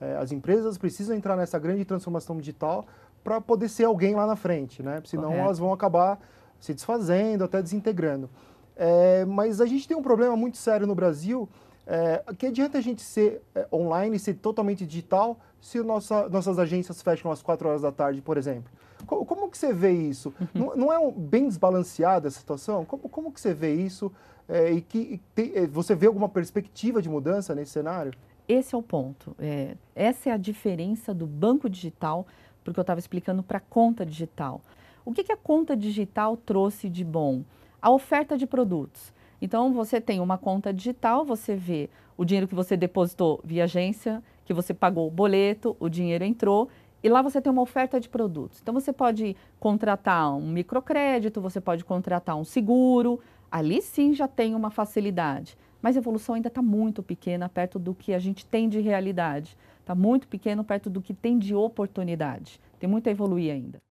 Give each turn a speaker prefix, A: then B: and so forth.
A: É, as empresas precisam entrar nessa grande transformação digital para poder ser alguém lá na frente, né? Senão Correto. elas vão acabar se desfazendo, até desintegrando. É, mas a gente tem um problema muito sério no Brasil, é, que adianta a gente ser é, online, ser totalmente digital, se nossa, nossas agências fecham às 4 horas da tarde, por exemplo. Como, como que você vê isso? Uhum. Não, não, é um, bem desbalanceada essa situação? Como, como que você vê isso? É, e que tem, é, você vê alguma perspectiva de mudança nesse cenário?
B: Esse é o ponto. É, essa é a diferença do banco digital, porque eu estava explicando para a conta digital. O que, que a conta digital trouxe de bom? A oferta de produtos. Então, você tem uma conta digital, você vê o dinheiro que você depositou via agência, que você pagou o boleto, o dinheiro entrou, e lá você tem uma oferta de produtos. Então, você pode contratar um microcrédito, você pode contratar um seguro, ali sim já tem uma facilidade. Mas a evolução ainda está muito pequena perto do que a gente tem de realidade. Está muito pequeno perto do que tem de oportunidade. Tem muito a evoluir ainda.